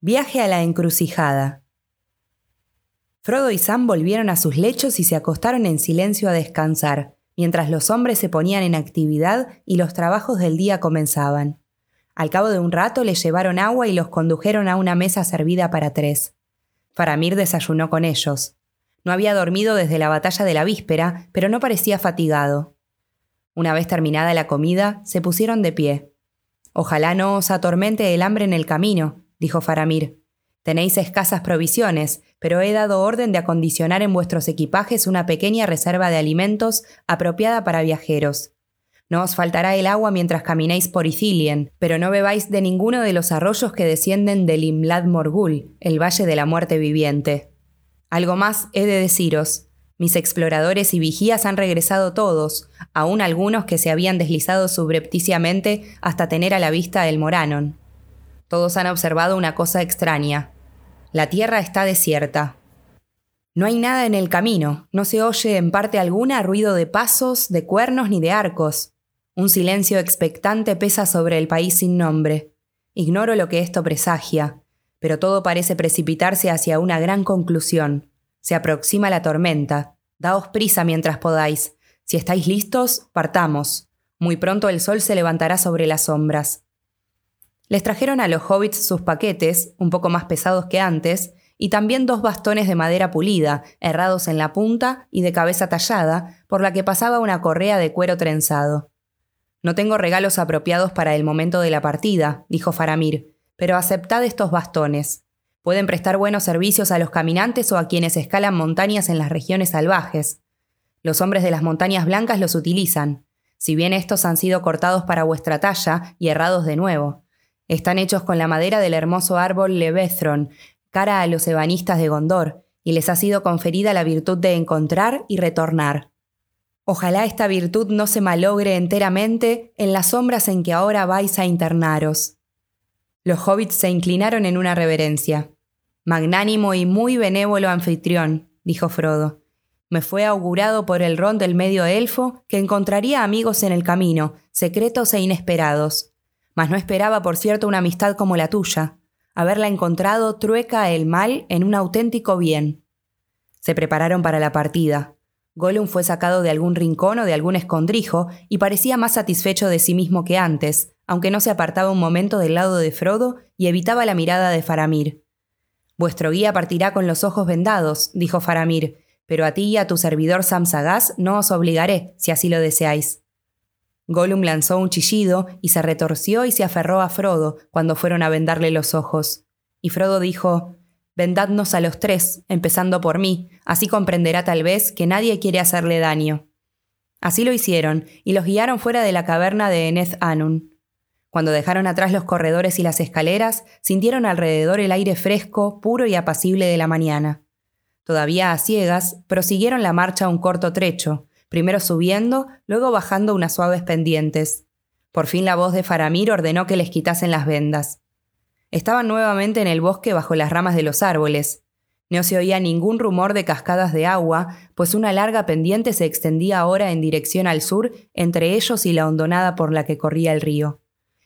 Viaje a la encrucijada. Frodo y Sam volvieron a sus lechos y se acostaron en silencio a descansar, mientras los hombres se ponían en actividad y los trabajos del día comenzaban. Al cabo de un rato les llevaron agua y los condujeron a una mesa servida para tres. Faramir desayunó con ellos. No había dormido desde la batalla de la víspera, pero no parecía fatigado. Una vez terminada la comida, se pusieron de pie. Ojalá no os atormente el hambre en el camino, dijo Faramir. Tenéis escasas provisiones, pero he dado orden de acondicionar en vuestros equipajes una pequeña reserva de alimentos apropiada para viajeros. No os faltará el agua mientras caminéis por Ithilien, pero no bebáis de ninguno de los arroyos que descienden del Imlad Morgul, el valle de la muerte viviente. Algo más he de deciros. Mis exploradores y vigías han regresado todos, aun algunos que se habían deslizado subrepticiamente hasta tener a la vista el Moranon. Todos han observado una cosa extraña. La tierra está desierta. No hay nada en el camino, no se oye en parte alguna ruido de pasos, de cuernos ni de arcos. Un silencio expectante pesa sobre el país sin nombre. Ignoro lo que esto presagia, pero todo parece precipitarse hacia una gran conclusión. Se aproxima la tormenta. Daos prisa mientras podáis. Si estáis listos, partamos. Muy pronto el sol se levantará sobre las sombras. Les trajeron a los hobbits sus paquetes, un poco más pesados que antes, y también dos bastones de madera pulida, herrados en la punta y de cabeza tallada, por la que pasaba una correa de cuero trenzado. No tengo regalos apropiados para el momento de la partida, dijo Faramir, pero aceptad estos bastones. Pueden prestar buenos servicios a los caminantes o a quienes escalan montañas en las regiones salvajes. Los hombres de las montañas blancas los utilizan, si bien estos han sido cortados para vuestra talla y errados de nuevo. Están hechos con la madera del hermoso árbol Levethron, cara a los ebanistas de Gondor, y les ha sido conferida la virtud de encontrar y retornar. Ojalá esta virtud no se malogre enteramente en las sombras en que ahora vais a internaros. Los hobbits se inclinaron en una reverencia. Magnánimo y muy benévolo anfitrión, dijo Frodo. Me fue augurado por el ron del medio elfo que encontraría amigos en el camino, secretos e inesperados. Mas no esperaba, por cierto, una amistad como la tuya. Haberla encontrado trueca el mal en un auténtico bien. Se prepararon para la partida. Gollum fue sacado de algún rincón o de algún escondrijo y parecía más satisfecho de sí mismo que antes, aunque no se apartaba un momento del lado de Frodo y evitaba la mirada de Faramir. Vuestro guía partirá con los ojos vendados, dijo Faramir, pero a ti y a tu servidor Sam Sagaz no os obligaré, si así lo deseáis. Gollum lanzó un chillido y se retorció y se aferró a Frodo cuando fueron a vendarle los ojos. Y Frodo dijo, Vendadnos a los tres, empezando por mí, así comprenderá tal vez que nadie quiere hacerle daño. Así lo hicieron, y los guiaron fuera de la caverna de Eneth Anun. Cuando dejaron atrás los corredores y las escaleras, sintieron alrededor el aire fresco, puro y apacible de la mañana. Todavía a ciegas, prosiguieron la marcha un corto trecho, primero subiendo, luego bajando unas suaves pendientes. Por fin la voz de Faramir ordenó que les quitasen las vendas. Estaban nuevamente en el bosque bajo las ramas de los árboles. No se oía ningún rumor de cascadas de agua, pues una larga pendiente se extendía ahora en dirección al sur entre ellos y la hondonada por la que corría el río.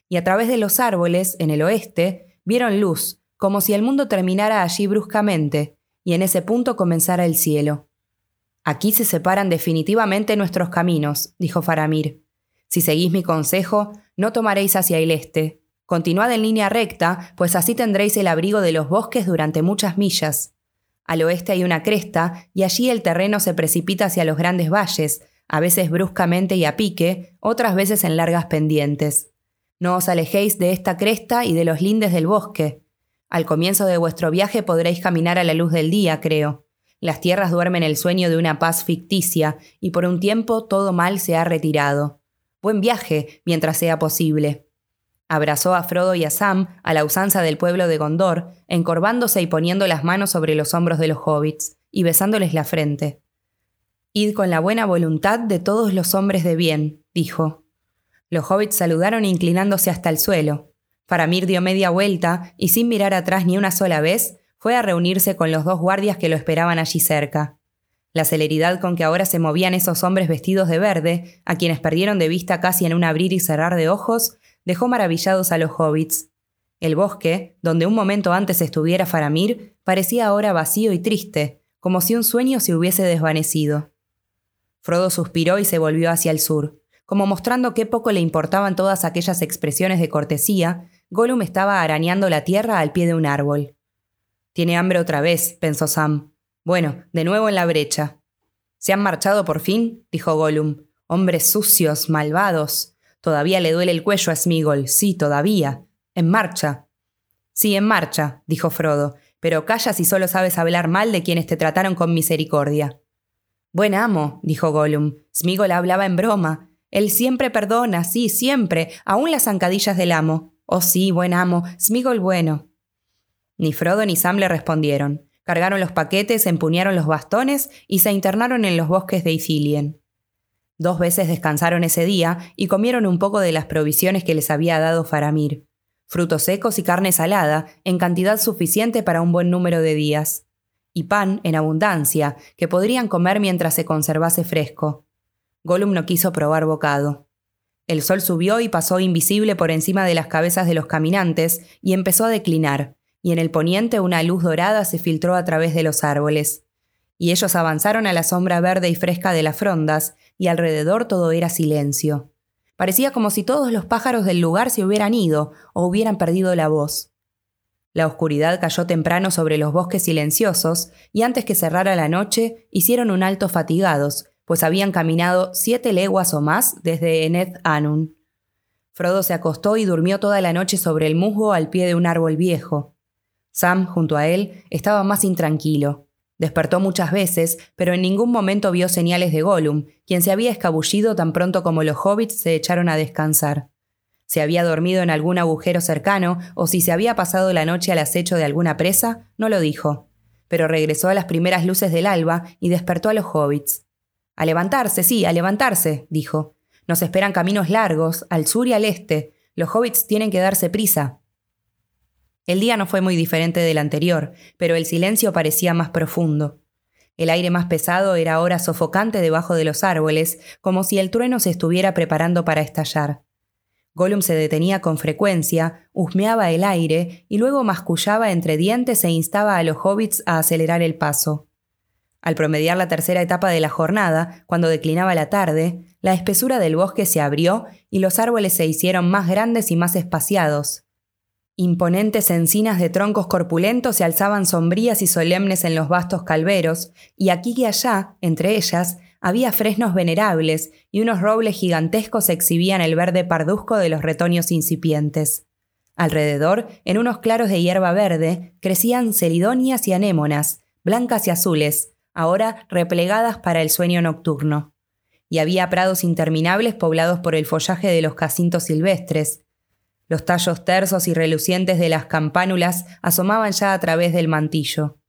Y a través de los árboles, en el oeste, vieron luz, como si el mundo terminara allí bruscamente, y en ese punto comenzara el cielo. Aquí se separan definitivamente nuestros caminos, dijo Faramir. Si seguís mi consejo, no tomaréis hacia el este, Continuad en línea recta, pues así tendréis el abrigo de los bosques durante muchas millas. Al oeste hay una cresta, y allí el terreno se precipita hacia los grandes valles, a veces bruscamente y a pique, otras veces en largas pendientes. No os alejéis de esta cresta y de los lindes del bosque. Al comienzo de vuestro viaje podréis caminar a la luz del día, creo. Las tierras duermen el sueño de una paz ficticia, y por un tiempo todo mal se ha retirado. Buen viaje, mientras sea posible. Abrazó a Frodo y a Sam a la usanza del pueblo de Gondor, encorvándose y poniendo las manos sobre los hombros de los hobbits, y besándoles la frente. Id con la buena voluntad de todos los hombres de bien, dijo. Los hobbits saludaron inclinándose hasta el suelo. Faramir dio media vuelta y sin mirar atrás ni una sola vez, fue a reunirse con los dos guardias que lo esperaban allí cerca. La celeridad con que ahora se movían esos hombres vestidos de verde, a quienes perdieron de vista casi en un abrir y cerrar de ojos, dejó maravillados a los hobbits. El bosque, donde un momento antes estuviera Faramir, parecía ahora vacío y triste, como si un sueño se hubiese desvanecido. Frodo suspiró y se volvió hacia el sur. Como mostrando qué poco le importaban todas aquellas expresiones de cortesía, Gollum estaba arañando la tierra al pie de un árbol. Tiene hambre otra vez, pensó Sam. Bueno, de nuevo en la brecha. ¿Se han marchado por fin? dijo Gollum. Hombres sucios, malvados. Todavía le duele el cuello a Smigol, sí, todavía. En marcha. Sí, en marcha, dijo Frodo, pero calla si solo sabes hablar mal de quienes te trataron con misericordia. Buen amo, dijo Gollum. Smigol hablaba en broma. Él siempre perdona, sí, siempre, aún las zancadillas del amo. Oh sí, buen amo, Smigol bueno. Ni Frodo ni Sam le respondieron. Cargaron los paquetes, empuñaron los bastones y se internaron en los bosques de Ithilien. Dos veces descansaron ese día y comieron un poco de las provisiones que les había dado Faramir frutos secos y carne salada, en cantidad suficiente para un buen número de días, y pan en abundancia, que podrían comer mientras se conservase fresco. Gollum no quiso probar bocado. El sol subió y pasó invisible por encima de las cabezas de los caminantes y empezó a declinar, y en el poniente una luz dorada se filtró a través de los árboles. Y ellos avanzaron a la sombra verde y fresca de las frondas, y alrededor todo era silencio. Parecía como si todos los pájaros del lugar se hubieran ido o hubieran perdido la voz. La oscuridad cayó temprano sobre los bosques silenciosos y antes que cerrara la noche hicieron un alto fatigados, pues habían caminado siete leguas o más desde Eneth Anun. Frodo se acostó y durmió toda la noche sobre el musgo al pie de un árbol viejo. Sam, junto a él, estaba más intranquilo. Despertó muchas veces, pero en ningún momento vio señales de Gollum, quien se había escabullido tan pronto como los hobbits se echaron a descansar. Si había dormido en algún agujero cercano o si se había pasado la noche al acecho de alguna presa, no lo dijo. Pero regresó a las primeras luces del alba y despertó a los hobbits. A levantarse, sí, a levantarse, dijo. Nos esperan caminos largos, al sur y al este. Los hobbits tienen que darse prisa. El día no fue muy diferente del anterior, pero el silencio parecía más profundo. El aire más pesado era ahora sofocante debajo de los árboles, como si el trueno se estuviera preparando para estallar. Gollum se detenía con frecuencia, husmeaba el aire y luego mascullaba entre dientes e instaba a los hobbits a acelerar el paso. Al promediar la tercera etapa de la jornada, cuando declinaba la tarde, la espesura del bosque se abrió y los árboles se hicieron más grandes y más espaciados. Imponentes encinas de troncos corpulentos se alzaban sombrías y solemnes en los vastos calveros, y aquí y allá, entre ellas, había fresnos venerables y unos robles gigantescos exhibían el verde parduzco de los retoños incipientes. Alrededor, en unos claros de hierba verde, crecían celidonias y anémonas, blancas y azules, ahora replegadas para el sueño nocturno. Y había prados interminables poblados por el follaje de los jacintos silvestres, los tallos tersos y relucientes de las campánulas asomaban ya a través del mantillo.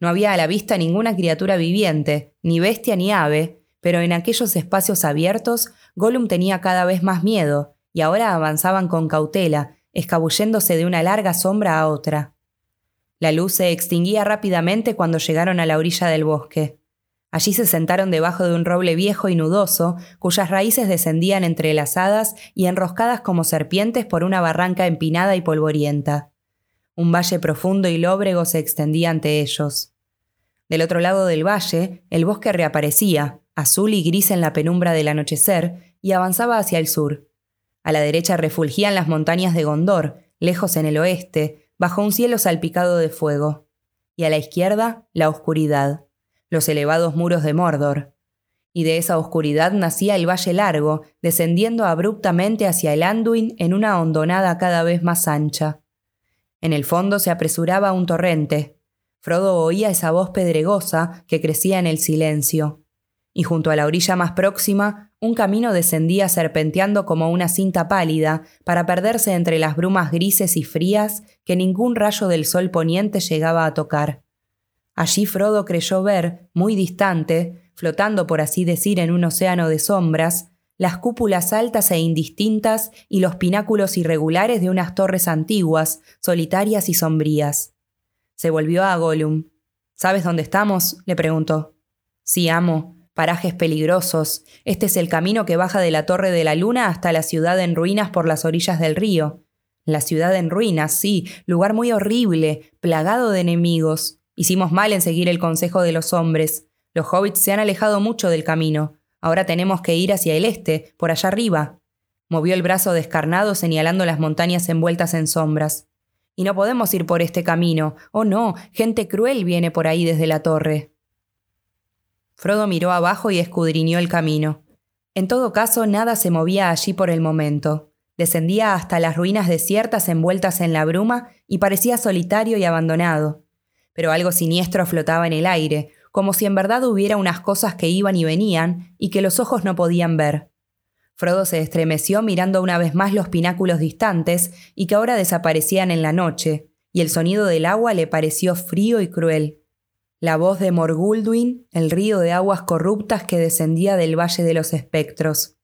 No había a la vista ninguna criatura viviente, ni bestia ni ave, pero en aquellos espacios abiertos Gollum tenía cada vez más miedo, y ahora avanzaban con cautela, escabulléndose de una larga sombra a otra. La luz se extinguía rápidamente cuando llegaron a la orilla del bosque. Allí se sentaron debajo de un roble viejo y nudoso, cuyas raíces descendían entrelazadas y enroscadas como serpientes por una barranca empinada y polvorienta. Un valle profundo y lóbrego se extendía ante ellos. Del otro lado del valle, el bosque reaparecía, azul y gris en la penumbra del anochecer, y avanzaba hacia el sur. A la derecha refulgían las montañas de Gondor, lejos en el oeste, bajo un cielo salpicado de fuego. Y a la izquierda, la oscuridad los elevados muros de Mordor. Y de esa oscuridad nacía el Valle Largo, descendiendo abruptamente hacia el Anduin en una hondonada cada vez más ancha. En el fondo se apresuraba un torrente. Frodo oía esa voz pedregosa que crecía en el silencio. Y junto a la orilla más próxima, un camino descendía serpenteando como una cinta pálida para perderse entre las brumas grises y frías que ningún rayo del sol poniente llegaba a tocar. Allí Frodo creyó ver, muy distante, flotando por así decir en un océano de sombras, las cúpulas altas e indistintas y los pináculos irregulares de unas torres antiguas, solitarias y sombrías. Se volvió a Gollum. ¿Sabes dónde estamos? le preguntó. Sí, amo. Parajes peligrosos. Este es el camino que baja de la Torre de la Luna hasta la ciudad en ruinas por las orillas del río. La ciudad en ruinas, sí, lugar muy horrible, plagado de enemigos. Hicimos mal en seguir el consejo de los hombres. Los hobbits se han alejado mucho del camino. Ahora tenemos que ir hacia el este, por allá arriba. Movió el brazo descarnado señalando las montañas envueltas en sombras. Y no podemos ir por este camino. Oh no, gente cruel viene por ahí desde la torre. Frodo miró abajo y escudriñó el camino. En todo caso, nada se movía allí por el momento. Descendía hasta las ruinas desiertas envueltas en la bruma y parecía solitario y abandonado. Pero algo siniestro flotaba en el aire, como si en verdad hubiera unas cosas que iban y venían y que los ojos no podían ver. Frodo se estremeció mirando una vez más los pináculos distantes y que ahora desaparecían en la noche, y el sonido del agua le pareció frío y cruel. La voz de Morgulduin, el río de aguas corruptas que descendía del Valle de los Espectros.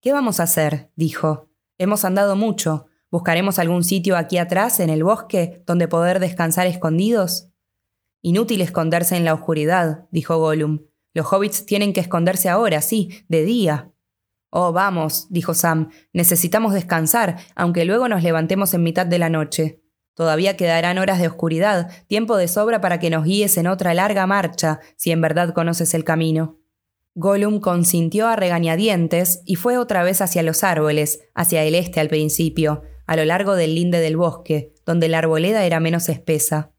¿Qué vamos a hacer? dijo. Hemos andado mucho. ¿Buscaremos algún sitio aquí atrás, en el bosque, donde poder descansar escondidos? Inútil esconderse en la oscuridad, dijo Gollum. Los hobbits tienen que esconderse ahora, sí, de día. Oh, vamos, dijo Sam, necesitamos descansar, aunque luego nos levantemos en mitad de la noche. Todavía quedarán horas de oscuridad, tiempo de sobra para que nos guíes en otra larga marcha, si en verdad conoces el camino. Gollum consintió a regañadientes y fue otra vez hacia los árboles, hacia el este al principio, a lo largo del linde del bosque, donde la arboleda era menos espesa.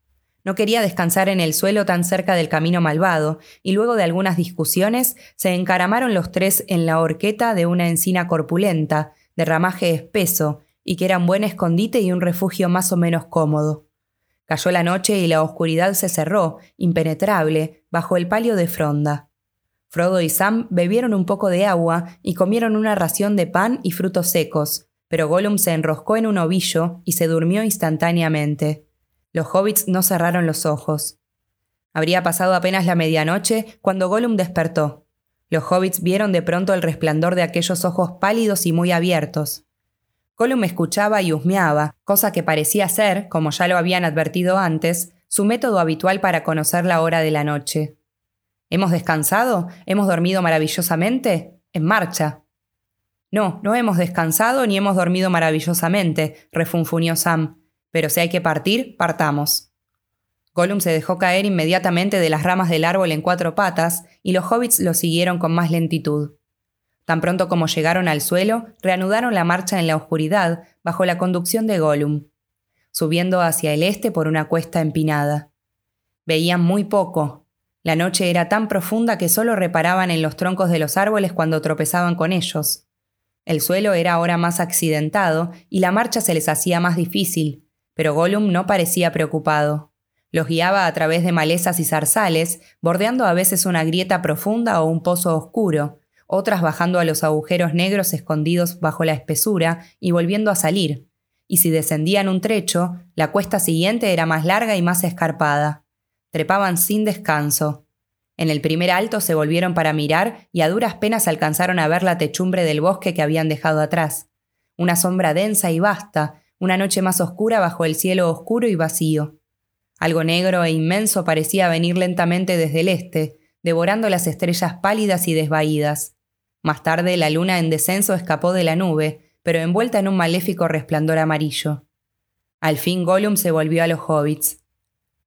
No quería descansar en el suelo tan cerca del camino malvado, y luego de algunas discusiones se encaramaron los tres en la horqueta de una encina corpulenta, de ramaje espeso, y que era un buen escondite y un refugio más o menos cómodo. Cayó la noche y la oscuridad se cerró, impenetrable, bajo el palio de fronda. Frodo y Sam bebieron un poco de agua y comieron una ración de pan y frutos secos, pero Gollum se enroscó en un ovillo y se durmió instantáneamente. Los hobbits no cerraron los ojos. Habría pasado apenas la medianoche cuando Gollum despertó. Los hobbits vieron de pronto el resplandor de aquellos ojos pálidos y muy abiertos. Gollum escuchaba y husmeaba, cosa que parecía ser, como ya lo habían advertido antes, su método habitual para conocer la hora de la noche. ¿Hemos descansado? ¿Hemos dormido maravillosamente? En marcha. No, no hemos descansado ni hemos dormido maravillosamente, refunfuñó Sam. Pero si hay que partir, partamos. Gollum se dejó caer inmediatamente de las ramas del árbol en cuatro patas, y los hobbits lo siguieron con más lentitud. Tan pronto como llegaron al suelo, reanudaron la marcha en la oscuridad, bajo la conducción de Gollum, subiendo hacia el este por una cuesta empinada. Veían muy poco, la noche era tan profunda que solo reparaban en los troncos de los árboles cuando tropezaban con ellos. El suelo era ahora más accidentado y la marcha se les hacía más difícil, pero Gollum no parecía preocupado. Los guiaba a través de malezas y zarzales, bordeando a veces una grieta profunda o un pozo oscuro, otras bajando a los agujeros negros escondidos bajo la espesura y volviendo a salir. Y si descendían un trecho, la cuesta siguiente era más larga y más escarpada. Trepaban sin descanso. En el primer alto se volvieron para mirar y a duras penas alcanzaron a ver la techumbre del bosque que habían dejado atrás. Una sombra densa y vasta, una noche más oscura bajo el cielo oscuro y vacío. Algo negro e inmenso parecía venir lentamente desde el este, devorando las estrellas pálidas y desvaídas. Más tarde la luna en descenso escapó de la nube, pero envuelta en un maléfico resplandor amarillo. Al fin Gollum se volvió a los hobbits.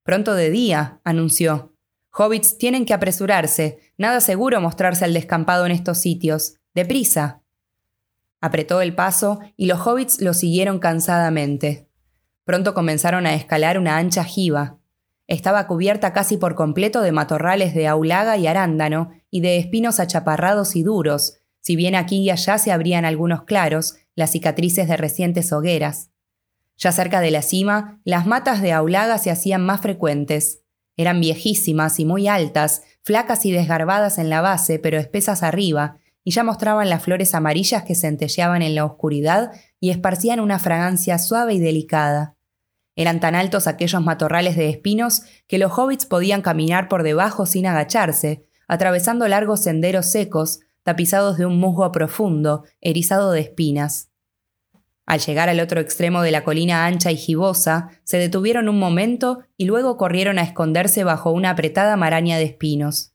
Pronto de día, anunció. Hobbits tienen que apresurarse. Nada seguro mostrarse al descampado en estos sitios. Deprisa. Apretó el paso y los hobbits lo siguieron cansadamente. Pronto comenzaron a escalar una ancha jiba. Estaba cubierta casi por completo de matorrales de aulaga y arándano y de espinos achaparrados y duros, si bien aquí y allá se abrían algunos claros, las cicatrices de recientes hogueras. Ya cerca de la cima, las matas de aulaga se hacían más frecuentes. Eran viejísimas y muy altas, flacas y desgarbadas en la base, pero espesas arriba, y ya mostraban las flores amarillas que centelleaban en la oscuridad y esparcían una fragancia suave y delicada. Eran tan altos aquellos matorrales de espinos que los hobbits podían caminar por debajo sin agacharse, atravesando largos senderos secos, tapizados de un musgo profundo, erizado de espinas. Al llegar al otro extremo de la colina ancha y gibosa, se detuvieron un momento y luego corrieron a esconderse bajo una apretada maraña de espinos.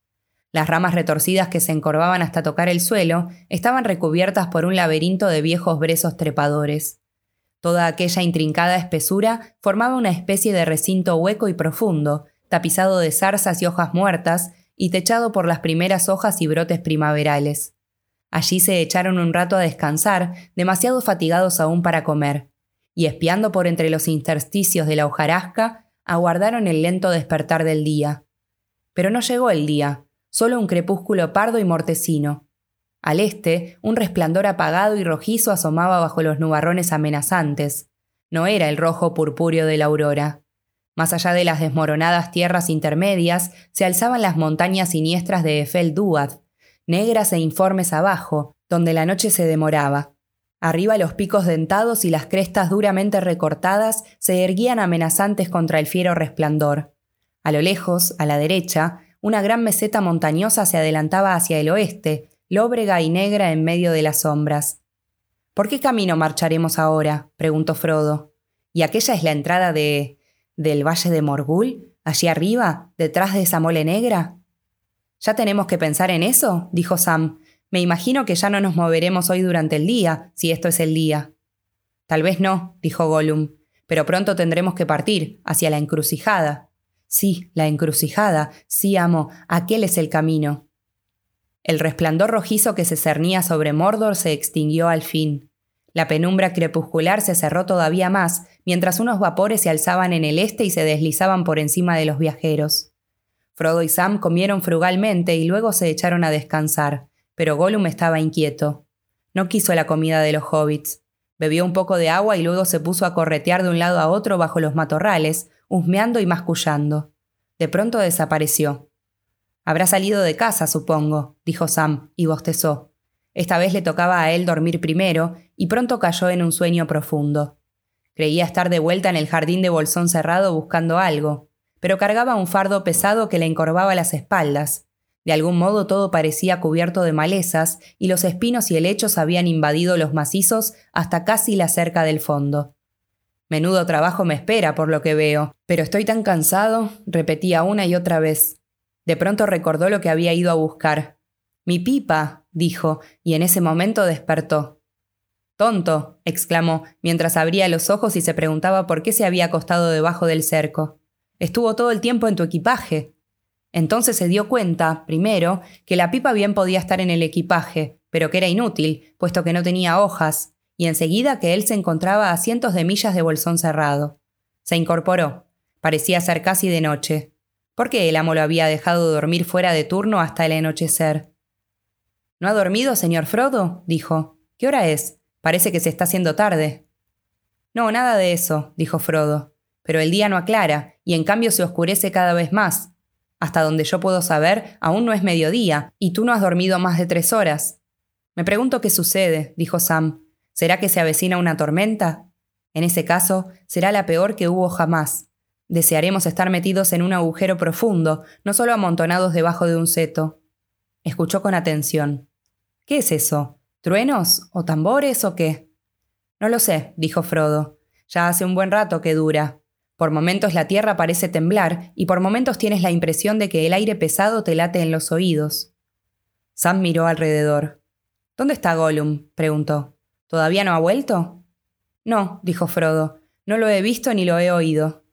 Las ramas retorcidas que se encorvaban hasta tocar el suelo estaban recubiertas por un laberinto de viejos brezos trepadores. Toda aquella intrincada espesura formaba una especie de recinto hueco y profundo, tapizado de zarzas y hojas muertas y techado por las primeras hojas y brotes primaverales. Allí se echaron un rato a descansar, demasiado fatigados aún para comer, y espiando por entre los intersticios de la hojarasca, aguardaron el lento despertar del día. Pero no llegó el día, solo un crepúsculo pardo y mortecino. Al este, un resplandor apagado y rojizo asomaba bajo los nubarrones amenazantes. No era el rojo purpúreo de la aurora. Más allá de las desmoronadas tierras intermedias, se alzaban las montañas siniestras de Efel Duad, negras e informes abajo, donde la noche se demoraba. Arriba los picos dentados y las crestas duramente recortadas se erguían amenazantes contra el fiero resplandor. A lo lejos, a la derecha, una gran meseta montañosa se adelantaba hacia el oeste, lóbrega y negra en medio de las sombras. ¿Por qué camino marcharemos ahora? preguntó Frodo. ¿Y aquella es la entrada de. del Valle de Morgul? ¿Allí arriba, detrás de esa mole negra? ¿Ya tenemos que pensar en eso? dijo Sam. Me imagino que ya no nos moveremos hoy durante el día, si esto es el día. Tal vez no, dijo Gollum, pero pronto tendremos que partir, hacia la encrucijada. Sí, la encrucijada, sí, amo, aquel es el camino. El resplandor rojizo que se cernía sobre Mordor se extinguió al fin. La penumbra crepuscular se cerró todavía más, mientras unos vapores se alzaban en el este y se deslizaban por encima de los viajeros. Frodo y Sam comieron frugalmente y luego se echaron a descansar, pero Gollum estaba inquieto. No quiso la comida de los hobbits. Bebió un poco de agua y luego se puso a corretear de un lado a otro bajo los matorrales, husmeando y mascullando. De pronto desapareció. Habrá salido de casa, supongo, dijo Sam, y bostezó. Esta vez le tocaba a él dormir primero, y pronto cayó en un sueño profundo. Creía estar de vuelta en el jardín de bolsón cerrado buscando algo, pero cargaba un fardo pesado que le encorvaba las espaldas. De algún modo todo parecía cubierto de malezas, y los espinos y helechos habían invadido los macizos hasta casi la cerca del fondo. Menudo trabajo me espera, por lo que veo, pero estoy tan cansado, repetía una y otra vez. De pronto recordó lo que había ido a buscar. Mi pipa, dijo, y en ese momento despertó. Tonto, exclamó, mientras abría los ojos y se preguntaba por qué se había acostado debajo del cerco. Estuvo todo el tiempo en tu equipaje. Entonces se dio cuenta, primero, que la pipa bien podía estar en el equipaje, pero que era inútil, puesto que no tenía hojas, y enseguida que él se encontraba a cientos de millas de bolsón cerrado. Se incorporó. Parecía ser casi de noche. ¿Por qué el amo lo había dejado dormir fuera de turno hasta el anochecer? ¿No ha dormido, señor Frodo? dijo. ¿Qué hora es? Parece que se está haciendo tarde. No, nada de eso, dijo Frodo. Pero el día no aclara, y en cambio se oscurece cada vez más. Hasta donde yo puedo saber, aún no es mediodía, y tú no has dormido más de tres horas. Me pregunto qué sucede, dijo Sam. ¿Será que se avecina una tormenta? En ese caso, será la peor que hubo jamás. Desearemos estar metidos en un agujero profundo, no solo amontonados debajo de un seto. Escuchó con atención. ¿Qué es eso? ¿Truenos? ¿O tambores? ¿O qué? No lo sé, dijo Frodo. Ya hace un buen rato que dura. Por momentos la tierra parece temblar y por momentos tienes la impresión de que el aire pesado te late en los oídos. Sam miró alrededor. ¿Dónde está Gollum? preguntó. ¿Todavía no ha vuelto? No, dijo Frodo. No lo he visto ni lo he oído.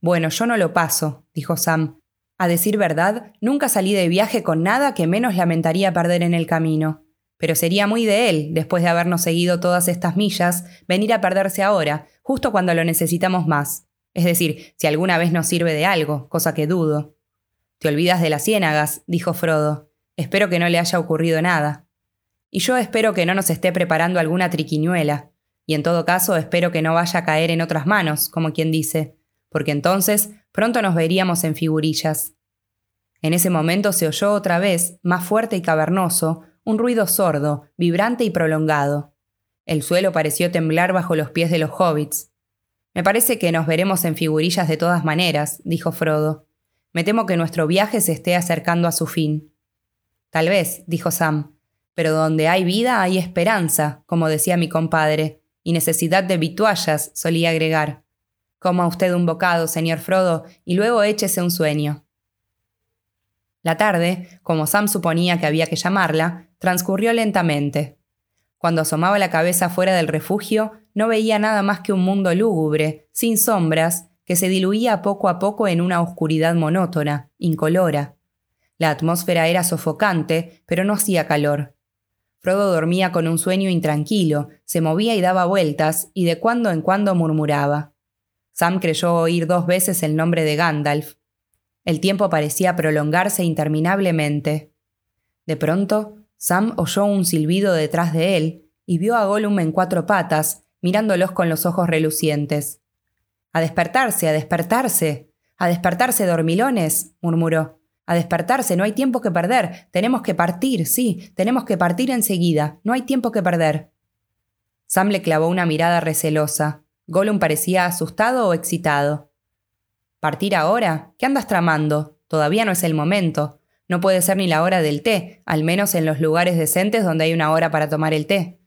Bueno, yo no lo paso, dijo Sam. A decir verdad, nunca salí de viaje con nada que menos lamentaría perder en el camino. Pero sería muy de él, después de habernos seguido todas estas millas, venir a perderse ahora, justo cuando lo necesitamos más. Es decir, si alguna vez nos sirve de algo, cosa que dudo. Te olvidas de las ciénagas, dijo Frodo. Espero que no le haya ocurrido nada. Y yo espero que no nos esté preparando alguna triquiñuela. Y en todo caso espero que no vaya a caer en otras manos, como quien dice, porque entonces pronto nos veríamos en figurillas. En ese momento se oyó otra vez, más fuerte y cavernoso, un ruido sordo, vibrante y prolongado. El suelo pareció temblar bajo los pies de los hobbits. Me parece que nos veremos en figurillas de todas maneras, dijo Frodo. Me temo que nuestro viaje se esté acercando a su fin. Tal vez, dijo Sam, pero donde hay vida hay esperanza, como decía mi compadre, y necesidad de vituallas, solía agregar. Coma usted un bocado, señor Frodo, y luego échese un sueño. La tarde, como Sam suponía que había que llamarla, transcurrió lentamente. Cuando asomaba la cabeza fuera del refugio, no veía nada más que un mundo lúgubre, sin sombras, que se diluía poco a poco en una oscuridad monótona, incolora. La atmósfera era sofocante, pero no hacía calor. Frodo dormía con un sueño intranquilo, se movía y daba vueltas, y de cuando en cuando murmuraba. Sam creyó oír dos veces el nombre de Gandalf. El tiempo parecía prolongarse interminablemente. De pronto, Sam oyó un silbido detrás de él y vio a Gollum en cuatro patas, mirándolos con los ojos relucientes. A despertarse, a despertarse. A despertarse, dormilones, murmuró. A despertarse, no hay tiempo que perder. Tenemos que partir, sí, tenemos que partir enseguida. No hay tiempo que perder. Sam le clavó una mirada recelosa. Gollum parecía asustado o excitado. ¿Partir ahora? ¿Qué andas tramando? Todavía no es el momento. No puede ser ni la hora del té, al menos en los lugares decentes donde hay una hora para tomar el té.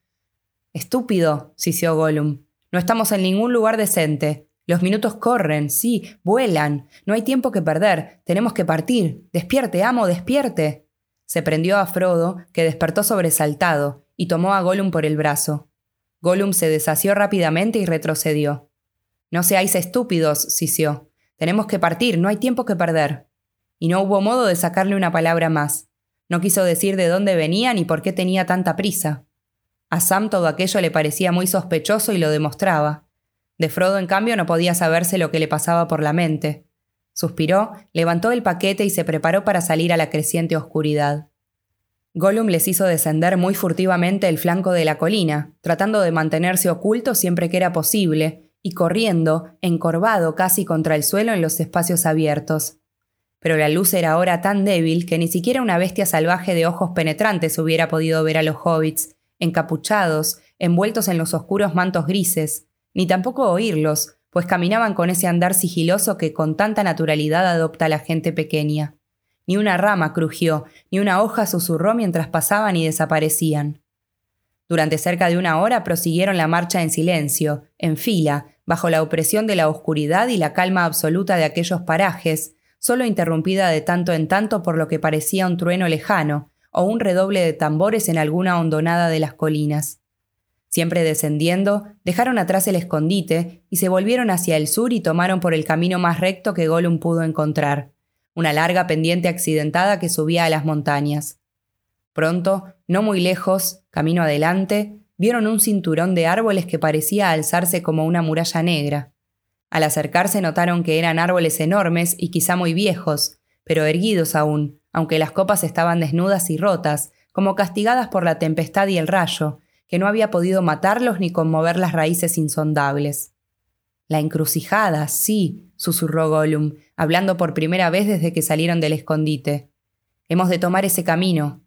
Estúpido, sisió Gollum. No estamos en ningún lugar decente. Los minutos corren, sí, vuelan. No hay tiempo que perder. Tenemos que partir. Despierte, amo, despierte. Se prendió a Frodo, que despertó sobresaltado, y tomó a Gollum por el brazo. Gollum se deshació rápidamente y retrocedió. No seáis estúpidos, sisió. Tenemos que partir, no hay tiempo que perder. Y no hubo modo de sacarle una palabra más. No quiso decir de dónde venía ni por qué tenía tanta prisa. A Sam todo aquello le parecía muy sospechoso y lo demostraba. De Frodo, en cambio, no podía saberse lo que le pasaba por la mente. Suspiró, levantó el paquete y se preparó para salir a la creciente oscuridad. Gollum les hizo descender muy furtivamente el flanco de la colina, tratando de mantenerse oculto siempre que era posible, y corriendo, encorvado casi contra el suelo en los espacios abiertos. Pero la luz era ahora tan débil que ni siquiera una bestia salvaje de ojos penetrantes hubiera podido ver a los hobbits, encapuchados, envueltos en los oscuros mantos grises, ni tampoco oírlos, pues caminaban con ese andar sigiloso que con tanta naturalidad adopta la gente pequeña. Ni una rama crujió, ni una hoja susurró mientras pasaban y desaparecían. Durante cerca de una hora prosiguieron la marcha en silencio, en fila, bajo la opresión de la oscuridad y la calma absoluta de aquellos parajes, solo interrumpida de tanto en tanto por lo que parecía un trueno lejano, o un redoble de tambores en alguna hondonada de las colinas. Siempre descendiendo, dejaron atrás el escondite y se volvieron hacia el sur y tomaron por el camino más recto que Gollum pudo encontrar, una larga pendiente accidentada que subía a las montañas. Pronto, no muy lejos, camino adelante, vieron un cinturón de árboles que parecía alzarse como una muralla negra. Al acercarse notaron que eran árboles enormes y quizá muy viejos, pero erguidos aún, aunque las copas estaban desnudas y rotas, como castigadas por la tempestad y el rayo, que no había podido matarlos ni conmover las raíces insondables. La encrucijada, sí, susurró Gollum, hablando por primera vez desde que salieron del escondite. Hemos de tomar ese camino.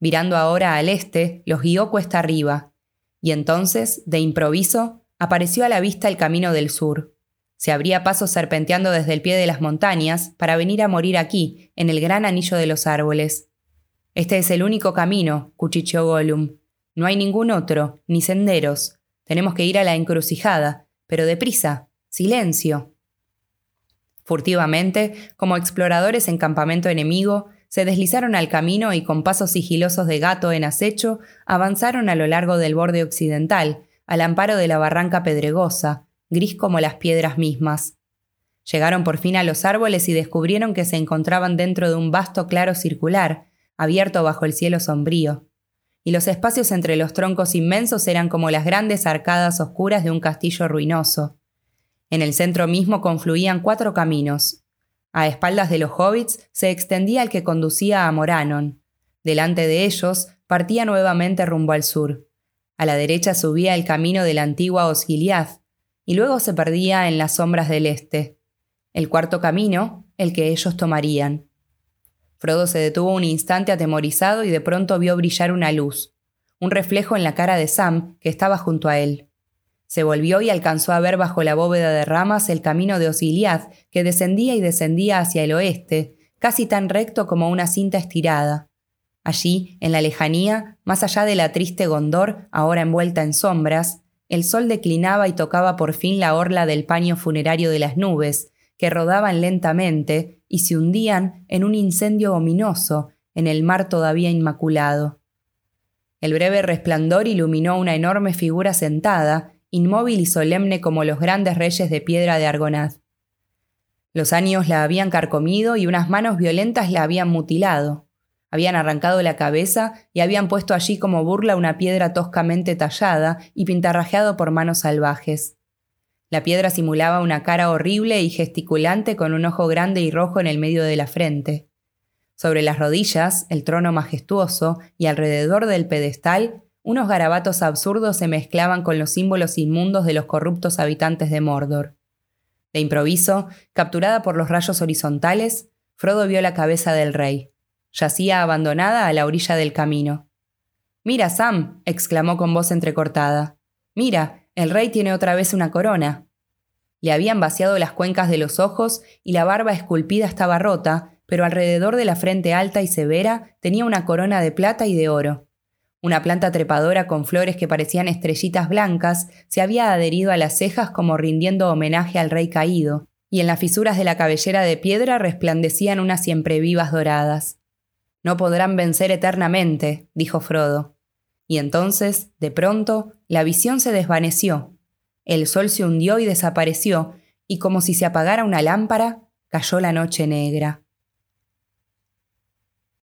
Virando ahora al este, los guió cuesta arriba, y entonces, de improviso, apareció a la vista el camino del sur. Se abría paso serpenteando desde el pie de las montañas para venir a morir aquí, en el gran anillo de los árboles. Este es el único camino, cuchicheó Gollum, no hay ningún otro, ni senderos. Tenemos que ir a la encrucijada, pero deprisa. Silencio. Furtivamente, como exploradores en campamento enemigo, se deslizaron al camino y con pasos sigilosos de gato en acecho avanzaron a lo largo del borde occidental, al amparo de la barranca pedregosa, gris como las piedras mismas. Llegaron por fin a los árboles y descubrieron que se encontraban dentro de un vasto claro circular, abierto bajo el cielo sombrío y los espacios entre los troncos inmensos eran como las grandes arcadas oscuras de un castillo ruinoso. En el centro mismo confluían cuatro caminos. A espaldas de los hobbits se extendía el que conducía a Moranon. Delante de ellos partía nuevamente rumbo al sur. A la derecha subía el camino de la antigua Osgiliath, y luego se perdía en las sombras del este. El cuarto camino, el que ellos tomarían. Frodo se detuvo un instante atemorizado y de pronto vio brillar una luz, un reflejo en la cara de Sam, que estaba junto a él. Se volvió y alcanzó a ver bajo la bóveda de ramas el camino de Osiliad, que descendía y descendía hacia el oeste, casi tan recto como una cinta estirada. Allí, en la lejanía, más allá de la triste Gondor, ahora envuelta en sombras, el sol declinaba y tocaba por fin la orla del paño funerario de las nubes, que rodaban lentamente y se hundían en un incendio ominoso en el mar todavía inmaculado. El breve resplandor iluminó una enorme figura sentada, inmóvil y solemne como los grandes reyes de piedra de Argonaz. Los años la habían carcomido y unas manos violentas la habían mutilado. Habían arrancado la cabeza y habían puesto allí como burla una piedra toscamente tallada y pintarrajeado por manos salvajes. La piedra simulaba una cara horrible y gesticulante con un ojo grande y rojo en el medio de la frente. Sobre las rodillas, el trono majestuoso, y alrededor del pedestal, unos garabatos absurdos se mezclaban con los símbolos inmundos de los corruptos habitantes de Mordor. De improviso, capturada por los rayos horizontales, Frodo vio la cabeza del rey. Yacía abandonada a la orilla del camino. Mira, Sam, exclamó con voz entrecortada. Mira, el rey tiene otra vez una corona. Le habían vaciado las cuencas de los ojos y la barba esculpida estaba rota, pero alrededor de la frente alta y severa tenía una corona de plata y de oro. Una planta trepadora con flores que parecían estrellitas blancas se había adherido a las cejas como rindiendo homenaje al rey caído, y en las fisuras de la cabellera de piedra resplandecían unas siempre vivas doradas. No podrán vencer eternamente, dijo Frodo. Y entonces, de pronto, la visión se desvaneció. El sol se hundió y desapareció, y como si se apagara una lámpara, cayó la noche negra.